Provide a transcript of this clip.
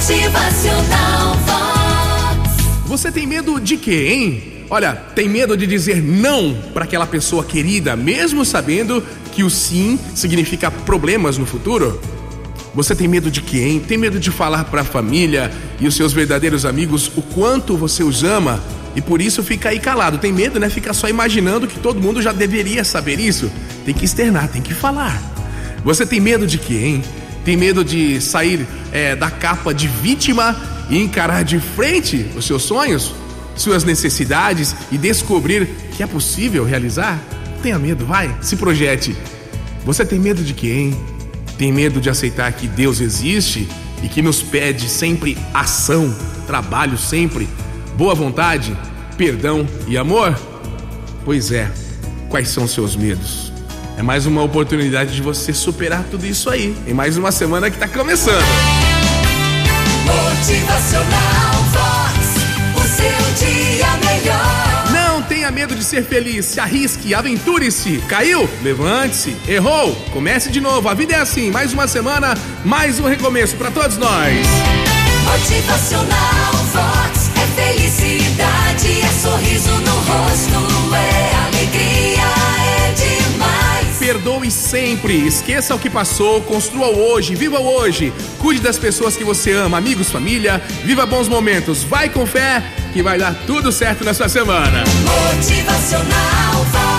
Motivacional Vox. Você tem medo de quê, hein? Olha, tem medo de dizer não para aquela pessoa querida, mesmo sabendo que o sim significa problemas no futuro? Você tem medo de hein? Tem medo de falar para a família e os seus verdadeiros amigos o quanto você os ama e por isso fica aí calado. Tem medo, né? Fica só imaginando que todo mundo já deveria saber isso. Tem que externar, tem que falar. Você tem medo de hein? Tem medo de sair é, da capa de vítima e encarar de frente os seus sonhos, suas necessidades e descobrir que é possível realizar? Tenha medo, vai, se projete. Você tem medo de hein? Tem medo de aceitar que Deus existe e que nos pede sempre ação, trabalho sempre, boa vontade, perdão e amor? Pois é, quais são seus medos? É mais uma oportunidade de você superar tudo isso aí, em mais uma semana que tá começando. Motivacional Vox. O seu dia melhor. Não tenha medo de ser feliz, se arrisque, aventure-se. Caiu? Levante-se. Errou? Comece de novo. A vida é assim, mais uma semana, mais um recomeço para todos nós. Motivacional Sempre, esqueça o que passou, construa o hoje, viva o hoje. Cuide das pessoas que você ama, amigos, família, viva bons momentos. Vai com fé que vai dar tudo certo na sua semana. Motivacional.